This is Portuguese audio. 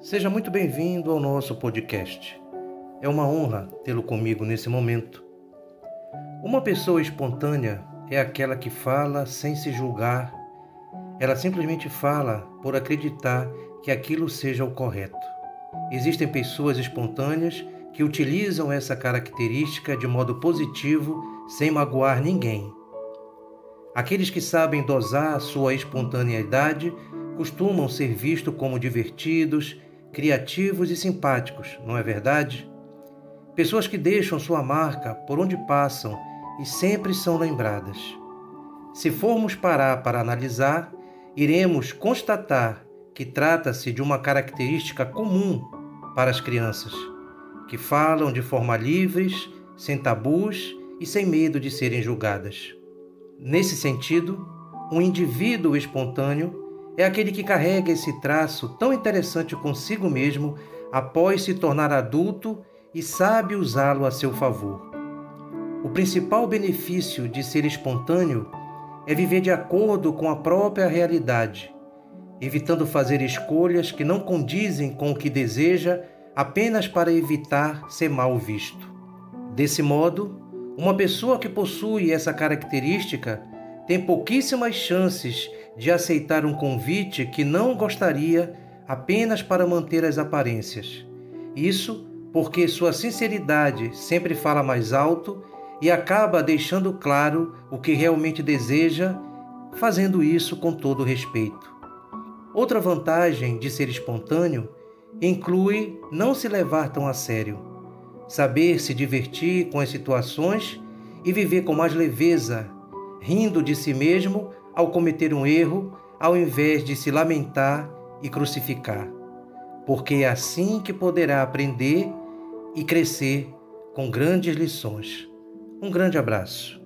Seja muito bem-vindo ao nosso podcast. É uma honra tê-lo comigo nesse momento. Uma pessoa espontânea é aquela que fala sem se julgar. Ela simplesmente fala por acreditar que aquilo seja o correto. Existem pessoas espontâneas que utilizam essa característica de modo positivo, sem magoar ninguém. Aqueles que sabem dosar sua espontaneidade costumam ser vistos como divertidos, criativos e simpáticos, não é verdade? Pessoas que deixam sua marca por onde passam e sempre são lembradas. Se formos parar para analisar, iremos constatar que trata-se de uma característica comum para as crianças, que falam de forma livres, sem tabus e sem medo de serem julgadas. Nesse sentido, um indivíduo espontâneo é aquele que carrega esse traço tão interessante consigo mesmo após se tornar adulto e sabe usá-lo a seu favor. O principal benefício de ser espontâneo é viver de acordo com a própria realidade, evitando fazer escolhas que não condizem com o que deseja apenas para evitar ser mal visto. Desse modo, uma pessoa que possui essa característica tem pouquíssimas chances de aceitar um convite que não gostaria apenas para manter as aparências. Isso porque sua sinceridade sempre fala mais alto e acaba deixando claro o que realmente deseja, fazendo isso com todo respeito. Outra vantagem de ser espontâneo inclui não se levar tão a sério, saber se divertir com as situações e viver com mais leveza, rindo de si mesmo ao cometer um erro, ao invés de se lamentar e crucificar. Porque é assim que poderá aprender e crescer com grandes lições. Um grande abraço.